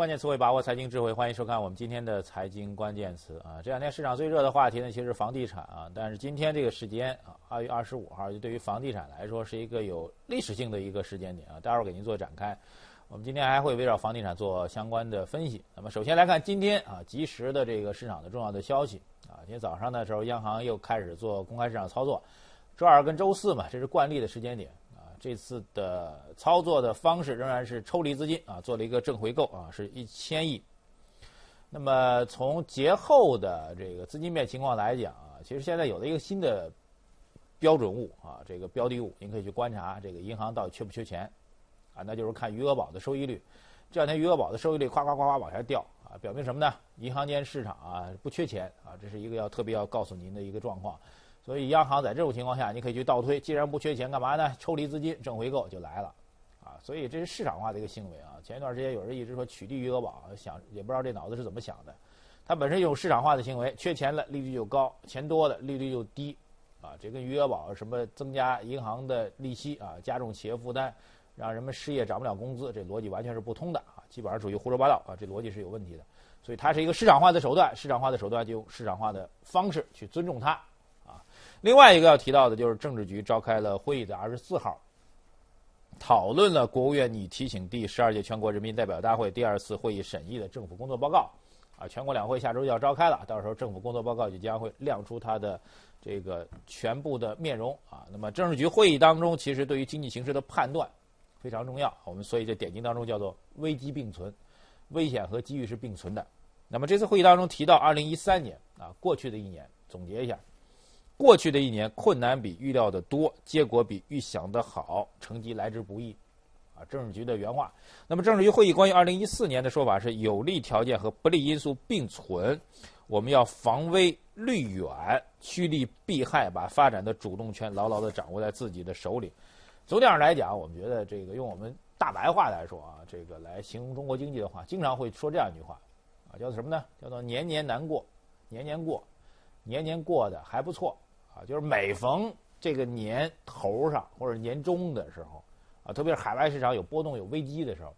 关键词汇，把握财经智慧，欢迎收看我们今天的财经关键词啊。这两天市场最热的话题呢，其实是房地产啊。但是今天这个时间啊，二月二十五号，就对于房地产来说是一个有历史性的一个时间点啊。待会儿给您做展开。我们今天还会围绕房地产做相关的分析。那么首先来看今天啊，及时的这个市场的重要的消息啊。今天早上的时候，央行又开始做公开市场操作，周二跟周四嘛，这是惯例的时间点。这次的操作的方式仍然是抽离资金啊，做了一个正回购啊，是一千亿。那么从节后的这个资金面情况来讲啊，其实现在有了一个新的标准物啊，这个标的物，您可以去观察这个银行到底缺不缺钱啊，那就是看余额宝的收益率。这两天余额宝的收益率夸夸夸夸往下掉啊，表明什么呢？银行间市场啊不缺钱啊，这是一个要特别要告诉您的一个状况。所以央行在这种情况下，你可以去倒推，既然不缺钱，干嘛呢？抽离资金，正回购就来了，啊，所以这是市场化的一个行为啊。前一段时间有人一直说取缔余额宝，想也不知道这脑子是怎么想的。它本身一种市场化的行为，缺钱了利率就高，钱多了利率就低，啊，这跟余额宝什么增加银行的利息啊，加重企业负担，让人们失业涨不了工资，这逻辑完全是不通的啊，基本上属于胡说八道啊，这逻辑是有问题的。所以它是一个市场化的手段，市场化的手段就用市场化的方式去尊重它。另外一个要提到的就是政治局召开了会议，的二十四号讨论了国务院拟提请第十二届全国人民代表大会第二次会议审议的政府工作报告。啊，全国两会下周就要召开了，到时候政府工作报告就将会亮出它的这个全部的面容啊。那么政治局会议当中，其实对于经济形势的判断非常重要，我们所以这典型当中叫做危机并存，危险和机遇是并存的。那么这次会议当中提到，二零一三年啊，过去的一年，总结一下。过去的一年，困难比预料的多，结果比预想的好，成绩来之不易，啊，政治局的原话。那么，政治局会议关于二零一四年的说法是：有利条件和不利因素并存，我们要防微虑远，趋利避害，把发展的主动权牢牢地掌握在自己的手里。总体上来讲，我们觉得这个用我们大白话来说啊，这个来形容中国经济的话，经常会说这样一句话，啊，叫做什么呢？叫做年年难过，年年过，年年过得还不错。啊，就是每逢这个年头上或者年终的时候，啊，特别是海外市场有波动、有危机的时候，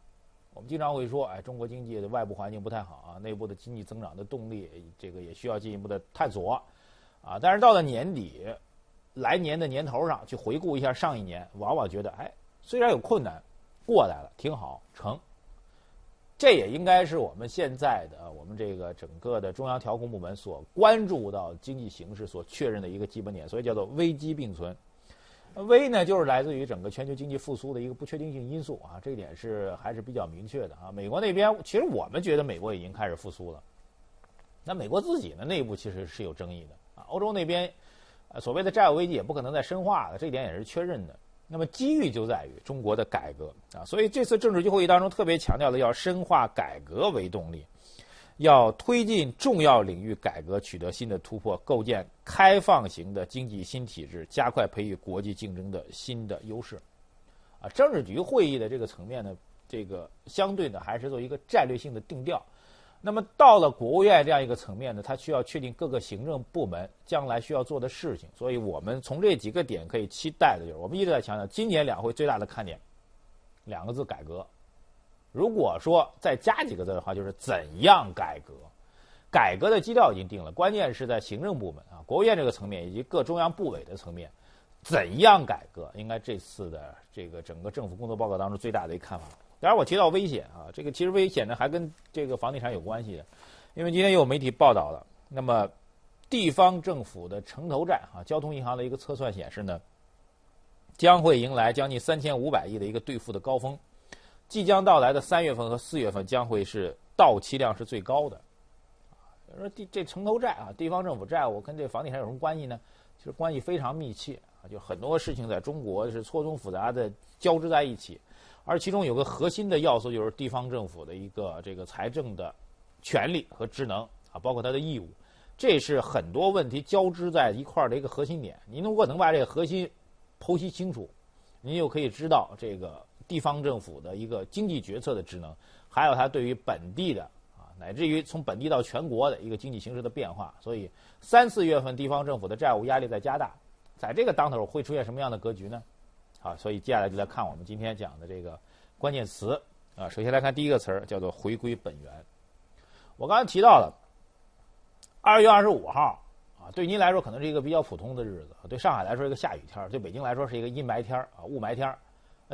我们经常会说，哎，中国经济的外部环境不太好啊，内部的经济增长的动力，这个也需要进一步的探索，啊，但是到了年底，来年的年头上去回顾一下上一年，往往觉得，哎，虽然有困难，过来了，挺好，成。这也应该是我们现在的这个整个的中央调控部门所关注到经济形势所确认的一个基本点，所以叫做危机并存。危呢，就是来自于整个全球经济复苏的一个不确定性因素啊，这一点是还是比较明确的啊。美国那边其实我们觉得美国已经开始复苏了，那美国自己的内部其实是有争议的啊。欧洲那边，所谓的债务危机也不可能再深化了，这一点也是确认的。那么机遇就在于中国的改革啊，所以这次政治局会议当中特别强调的要深化改革为动力，要推进重要领域改革取得新的突破，构建开放型的经济新体制，加快培育国际竞争的新的优势。啊，政治局会议的这个层面呢，这个相对呢还是做一个战略性的定调。那么到了国务院这样一个层面呢，它需要确定各个行政部门将来需要做的事情。所以我们从这几个点可以期待的就是，我们一直在强调，今年两会最大的看点，两个字：改革。如果说再加几个字的话，就是怎样改革。改革的基调已经定了，关键是在行政部门啊，国务院这个层面以及各中央部委的层面，怎样改革？应该这次的这个整个政府工作报告当中最大的一个看法。当然，我提到危险啊，这个其实危险呢还跟这个房地产有关系的，因为今天有媒体报道了，那么地方政府的城投债啊，交通银行的一个测算显示呢，将会迎来将近三千五百亿的一个兑付的高峰，即将到来的三月份和四月份将会是到期量是最高的，啊，说地这城投债啊，地方政府债务跟这房地产有什么关系呢？其实关系非常密切啊，就很多事情在中国是错综复杂的交织在一起。而其中有个核心的要素，就是地方政府的一个这个财政的权利和职能啊，包括它的义务，这是很多问题交织在一块儿的一个核心点。您如果能把这个核心剖析清楚，您就可以知道这个地方政府的一个经济决策的职能，还有它对于本地的啊，乃至于从本地到全国的一个经济形势的变化。所以三四月份地方政府的债务压力在加大，在这个当头会出现什么样的格局呢？啊，所以接下来就来看我们今天讲的这个关键词啊。首先来看第一个词儿，叫做回归本源。我刚才提到了二月二十五号啊，对您来说可能是一个比较普通的日子，对上海来说一个下雨天对北京来说是一个阴霾天啊，雾霾天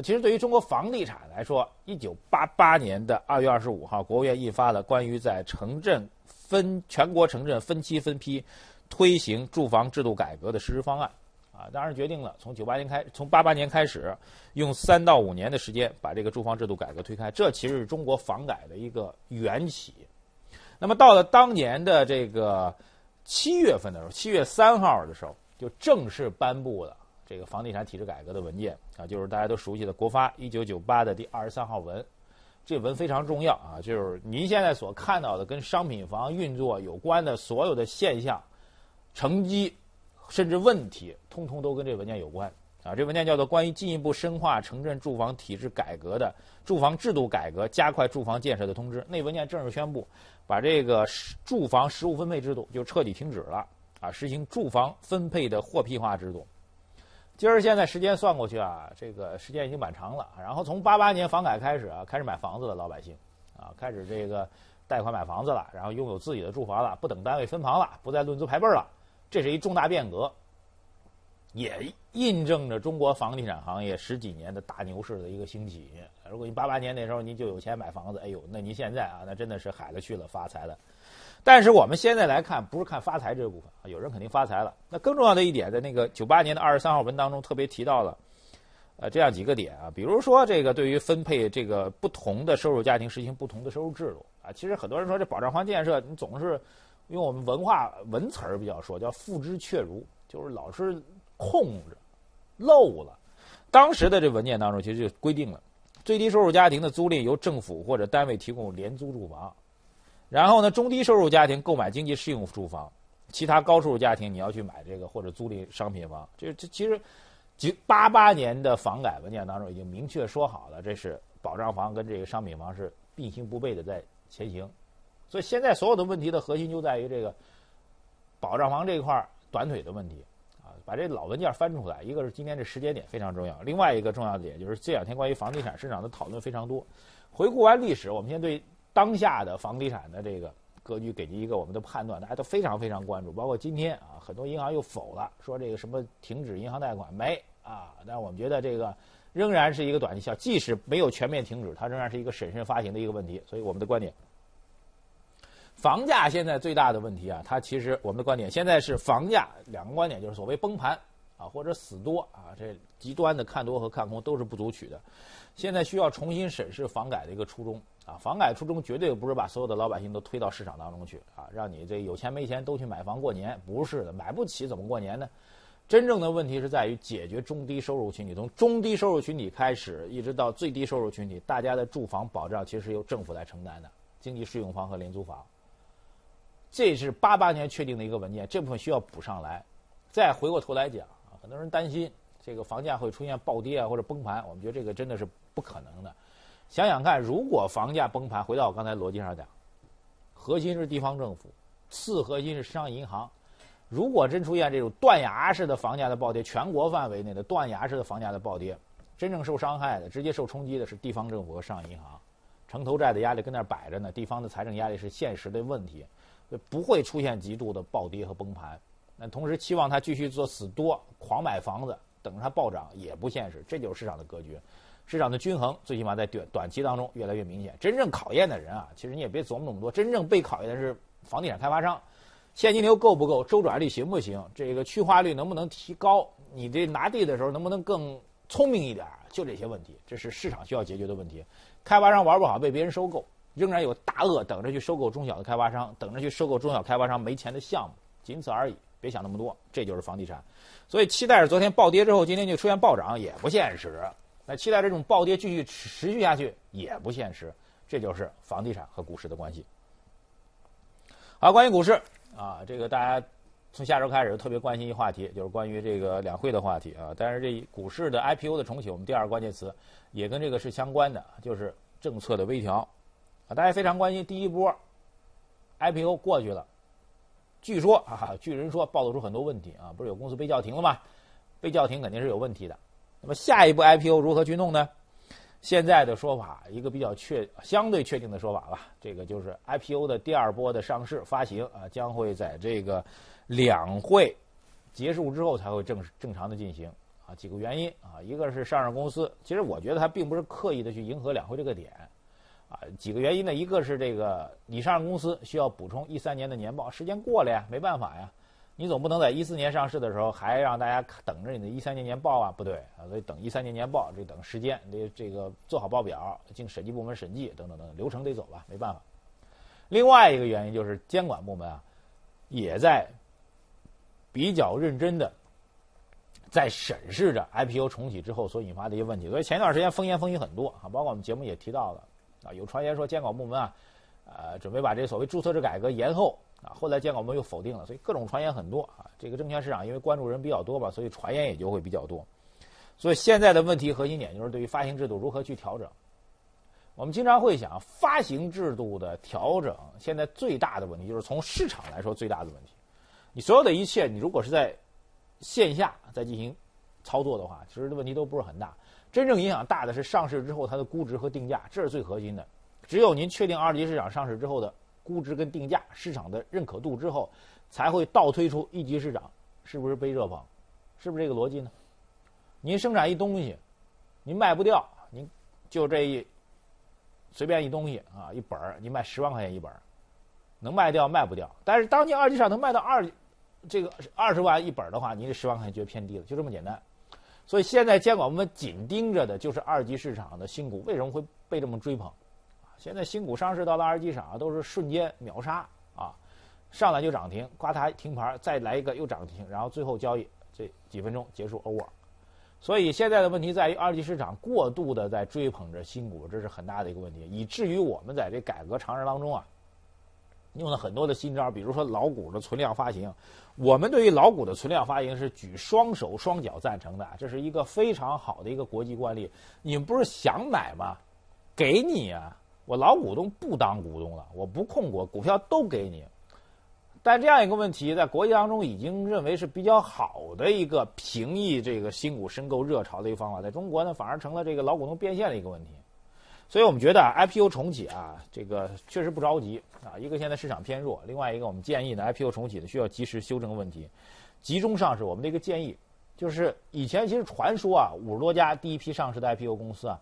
其实对于中国房地产来说，一九八八年的二月二十五号，国务院印发了关于在城镇分全国城镇分期分批推行住房制度改革的实施方案。啊，当然决定了从九八年开，从八八年开始，用三到五年的时间把这个住房制度改革推开，这其实是中国房改的一个缘起。那么到了当年的这个七月份的时候，七月三号的时候，就正式颁布了这个房地产体制改革的文件啊，就是大家都熟悉的国发一九九八的第二十三号文。这文非常重要啊，就是您现在所看到的跟商品房运作有关的所有的现象、成绩。甚至问题，通通都跟这文件有关啊！这文件叫做《关于进一步深化城镇住房体制改革的住房制度改革、加快住房建设的通知》。那文件正式宣布，把这个住房实物分配制度就彻底停止了啊！实行住房分配的获批化制度。今儿现在时间算过去啊，这个时间已经蛮长了。然后从八八年房改开始啊，开始买房子的老百姓啊，开始这个贷款买房子了，然后拥有自己的住房了，不等单位分房了，不再论资排辈了。这是一重大变革，也印证着中国房地产行业十几年的大牛市的一个兴起。如果你八八年那时候您就有钱买房子，哎呦，那您现在啊，那真的是海了去了，发财了。但是我们现在来看，不是看发财这部分啊，有人肯定发财了。那更重要的一点，在那个九八年的二十三号文当中特别提到了，呃，这样几个点啊，比如说这个对于分配这个不同的收入家庭实行不同的收入制度啊。其实很多人说这保障房建设，你总是。用我们文化文词儿比较说，叫“付之却如”，就是老是空着、漏了。当时的这文件当中，其实就规定了，最低收入家庭的租赁由政府或者单位提供廉租住房，然后呢，中低收入家庭购买经济适用住房，其他高收入家庭你要去买这个或者租赁商品房。这这其实，九八八年的房改文件当中已经明确说好了，这是保障房跟这个商品房是并行不悖的在前行。所以现在所有的问题的核心就在于这个保障房这一块短腿的问题啊，把这老文件翻出来，一个是今天这时间点非常重要，另外一个重要的点就是这两天关于房地产市场的讨论非常多。回顾完历史，我们先对 当下的房地产的这个格局给您一个我们的判断，大家都非常非常关注。包括今天啊，很多银行又否了，说这个什么停止银行贷款没啊？但我们觉得这个仍然是一个短期效，即使没有全面停止，它仍然是一个审慎发行的一个问题。所以我们的观点。房价现在最大的问题啊，它其实我们的观点现在是房价两个观点，就是所谓崩盘啊或者死多啊，这极端的看多和看空都是不足取的。现在需要重新审视房改的一个初衷啊，房改初衷绝对不是把所有的老百姓都推到市场当中去啊，让你这有钱没钱都去买房过年，不是的，买不起怎么过年呢？真正的问题是在于解决中低收入群体，从中低收入群体开始，一直到最低收入群体，大家的住房保障其实由政府来承担的，经济适用房和廉租房。这是八八年确定的一个文件，这部分需要补上来。再回过头来讲啊，很多人担心这个房价会出现暴跌啊或者崩盘，我们觉得这个真的是不可能的。想想看，如果房价崩盘，回到我刚才逻辑上讲，核心是地方政府，次核心是商业银行。如果真出现这种断崖式的房价的暴跌，全国范围内的断崖式的房价的暴跌，真正受伤害的、直接受冲击的是地方政府和商业银行。城投债的压力跟那儿摆着呢，地方的财政压力是现实的问题。不会出现极度的暴跌和崩盘，那同时期望它继续做死多狂买房子，等着它暴涨也不现实。这就是市场的格局，市场的均衡最起码在短短期当中越来越明显。真正考验的人啊，其实你也别琢磨那么多，真正被考验的是房地产开发商，现金流够不够，周转率行不行，这个去化率能不能提高，你这拿地的时候能不能更聪明一点，就这些问题，这是市场需要解决的问题。开发商玩不好被别人收购。仍然有大鳄等着去收购中小的开发商，等着去收购中小开发商没钱的项目，仅此而已。别想那么多，这就是房地产。所以期待着昨天暴跌之后，今天就出现暴涨也不现实。那期待这种暴跌继续持续下去也不现实。这就是房地产和股市的关系。好，关于股市啊，这个大家从下周开始特别关心一话题，就是关于这个两会的话题啊。但是这股市的 IPO 的重启，我们第二个关键词也跟这个是相关的，就是政策的微调。啊，大家非常关心第一波 IPO 过去了，据说啊，据人说暴露出很多问题啊，不是有公司被叫停了吗？被叫停肯定是有问题的。那么下一步 IPO 如何去弄呢？现在的说法，一个比较确、相对确定的说法吧，这个就是 IPO 的第二波的上市发行啊，将会在这个两会结束之后才会正正常的进行啊。几个原因啊，一个是上市公司，其实我觉得它并不是刻意的去迎合两会这个点啊。几个原因呢，一个是这个你上市公司需要补充一三年的年报，时间过了呀，没办法呀。你总不能在一四年上市的时候还让大家等着你的一三年年报啊？不对啊，所以等一三年年报，这等时间，得这个做好报表，经审计部门审计等等等等流程得走吧，没办法。另外一个原因就是监管部门啊，也在比较认真的在审视着 IPO 重启之后所引发的一些问题。所以前一段时间风言风语很多啊，包括我们节目也提到了啊，有传言说监管部门啊，呃，准备把这所谓注册制改革延后。啊，后来监管部门又否定了，所以各种传言很多啊。这个证券市场因为关注人比较多吧，所以传言也就会比较多。所以现在的问题核心点就是对于发行制度如何去调整。我们经常会想，发行制度的调整，现在最大的问题就是从市场来说最大的问题。你所有的一切，你如果是在线下在进行操作的话，其实的问题都不是很大。真正影响大的是上市之后它的估值和定价，这是最核心的。只有您确定二级市场上市之后的。估值跟定价市场的认可度之后，才会倒推出一级市场是不是被热捧，是不是这个逻辑呢？您生产一东西，您卖不掉，您就这一随便一东西啊，一本儿您卖十万块钱一本儿，能卖掉卖不掉。但是当您二级市场能卖到二这个二十万一本儿的话，您这十万块钱觉得偏低了，就这么简单。所以现在监管部门紧盯着的就是二级市场的新股为什么会被这么追捧？现在新股上市到了二级市场都是瞬间秒杀啊，上来就涨停，呱嗒停牌，再来一个又涨停，然后最后交易这几分钟结束 over。所以现在的问题在于二级市场过度的在追捧着新股，这是很大的一个问题，以至于我们在这改革尝试当中啊，用了很多的新招，比如说老股的存量发行，我们对于老股的存量发行是举双手双脚赞成的，这是一个非常好的一个国际惯例。你们不是想买吗？给你啊！我老股东不当股东了，我不控股，股票都给你。但这样一个问题，在国际当中已经认为是比较好的一个平抑这个新股申购热潮的一个方法，在中国呢，反而成了这个老股东变现的一个问题。所以我们觉得 IPO 重启啊，这个确实不着急啊。一个现在市场偏弱，另外一个我们建议呢，IPO 重启呢需要及时修正问题，集中上市。我们的一个建议就是，以前其实传说啊，五十多家第一批上市的 IPO 公司啊。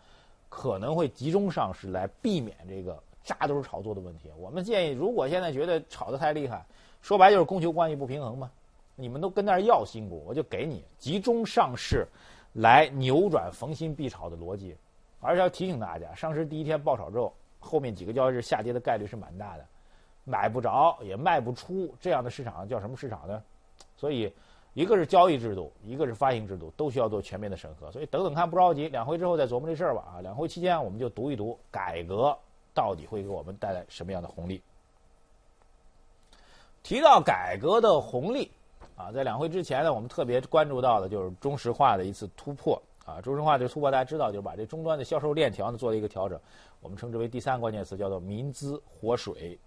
可能会集中上市来避免这个扎堆炒作的问题。我们建议，如果现在觉得炒得太厉害，说白就是供求关系不平衡嘛，你们都跟那儿要新股，我就给你集中上市，来扭转逢新必炒的逻辑。而且要提醒大家，上市第一天爆炒之后，后面几个交易日下跌的概率是蛮大的，买不着也卖不出，这样的市场叫什么市场呢？所以。一个是交易制度，一个是发行制度，都需要做全面的审核。所以等等看，不着急，两会之后再琢磨这事儿吧。啊，两会期间我们就读一读改革到底会给我们带来什么样的红利。提到改革的红利，啊，在两会之前呢，我们特别关注到的就是中石化的一次突破。啊，中石化这突破大家知道，就是把这终端的销售链条呢做了一个调整，我们称之为第三个关键词，叫做民资活水。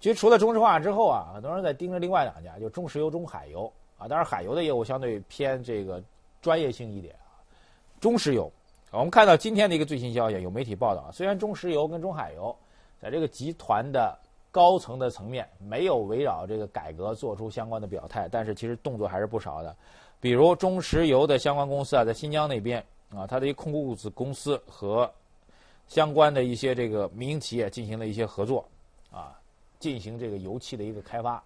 其实除了中石化之后啊，很多人在盯着另外两家，就中石油、中海油。啊，当然，海油的业务相对偏这个专业性一点啊。中石油，我们看到今天的一个最新消息，有媒体报道，虽然中石油跟中海油在这个集团的高层的层面没有围绕这个改革做出相关的表态，但是其实动作还是不少的。比如中石油的相关公司啊，在新疆那边啊，它的一控股子公司和相关的一些这个民营企业进行了一些合作啊，进行这个油气的一个开发。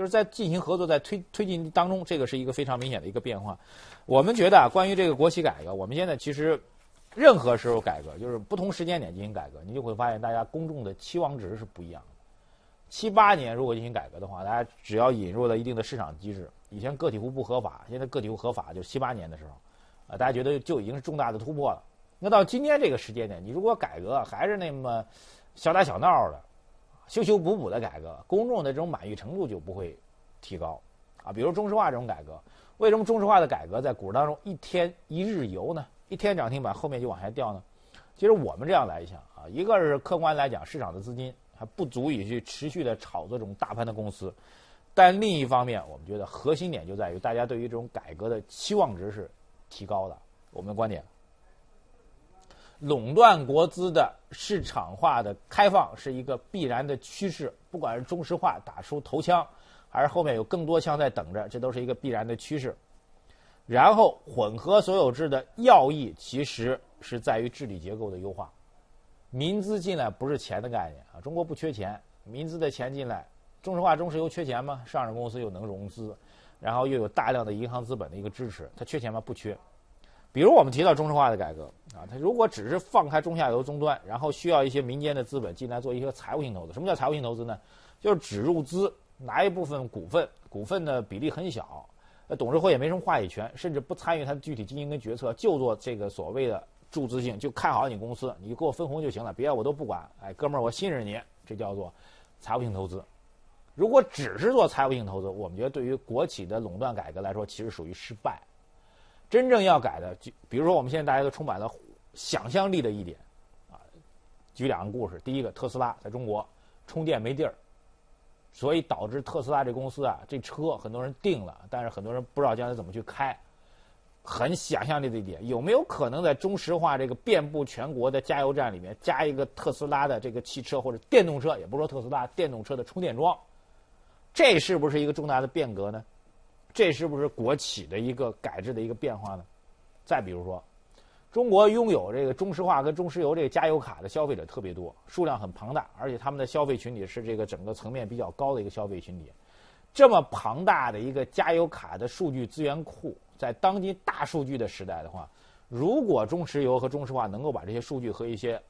就是在进行合作，在推推进当中，这个是一个非常明显的一个变化。我们觉得啊，关于这个国企改革，我们现在其实任何时候改革，就是不同时间点进行改革，你就会发现大家公众的期望值是不一样的。七八年如果进行改革的话，大家只要引入了一定的市场机制，以前个体户不合法，现在个体户合法，就七八年的时候，啊，大家觉得就已经是重大的突破了。那到今天这个时间点，你如果改革还是那么小打小闹的。修修补补的改革，公众的这种满意程度就不会提高啊。比如中石化这种改革，为什么中石化的改革在股市当中一天一日游呢？一天涨停板后面就往下掉呢？其实我们这样来想啊，一个是客观来讲，市场的资金还不足以去持续的炒作这种大盘的公司，但另一方面，我们觉得核心点就在于大家对于这种改革的期望值是提高的。我们的观点。垄断国资的市场化的开放是一个必然的趋势，不管是中石化打出头枪，还是后面有更多枪在等着，这都是一个必然的趋势。然后，混合所有制的要义其实是在于治理结构的优化。民资进来不是钱的概念啊，中国不缺钱，民资的钱进来，中石化、中石油缺钱吗？上市公司又能融资，然后又有大量的银行资本的一个支持，它缺钱吗？不缺。比如我们提到中石化的改革啊，他如果只是放开中下游终端，然后需要一些民间的资本进来做一些财务性投资。什么叫财务性投资呢？就是只入资，拿一部分股份，股份的比例很小，呃，董事会也没什么话语权，甚至不参与它的具体经营跟决策，就做这个所谓的注资性，就看好你公司，你给我分红就行了，别的我都不管。哎，哥们儿，我信任你，这叫做财务性投资。如果只是做财务性投资，我们觉得对于国企的垄断改革来说，其实属于失败。真正要改的，就比如说我们现在大家都充满了想象力的一点，啊，举两个故事。第一个，特斯拉在中国充电没地儿，所以导致特斯拉这公司啊，这车很多人订了，但是很多人不知道将来怎么去开。很想象力的一点，有没有可能在中石化这个遍布全国的加油站里面加一个特斯拉的这个汽车或者电动车，也不说特斯拉电动车的充电桩？这是不是一个重大的变革呢？这是不是国企的一个改制的一个变化呢？再比如说，中国拥有这个中石化跟中石油这个加油卡的消费者特别多，数量很庞大，而且他们的消费群体是这个整个层面比较高的一个消费群体。这么庞大的一个加油卡的数据资源库，在当今大数据的时代的话，如果中石油和中石化能够把这些数据和一些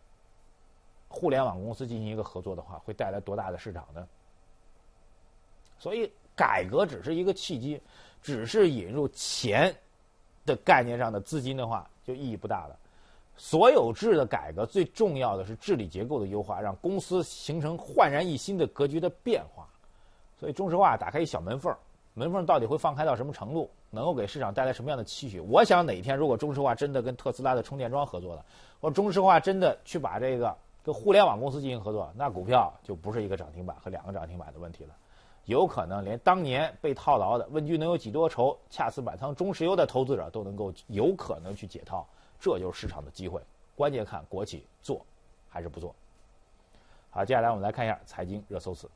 互联网公司进行一个合作的话，会带来多大的市场呢？所以。改革只是一个契机，只是引入钱的概念上的资金的话，就意义不大了。所有制的改革最重要的是治理结构的优化，让公司形成焕然一新的格局的变化。所以中石化打开一小门缝，门缝到底会放开到什么程度，能够给市场带来什么样的期许？我想哪一天如果中石化真的跟特斯拉的充电桩合作了，或中石化真的去把这个跟互联网公司进行合作，那股票就不是一个涨停板和两个涨停板的问题了。有可能连当年被套牢的“问君能有几多愁，恰似满仓中石油”的投资者都能够有可能去解套，这就是市场的机会。关键看国企做还是不做。好，接下来我们来看一下财经热搜词。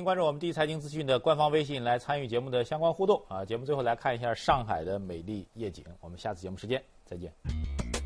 关注我们第一财经资讯的官方微信来参与节目的相关互动啊！节目最后来看一下上海的美丽夜景。我们下次节目时间再见。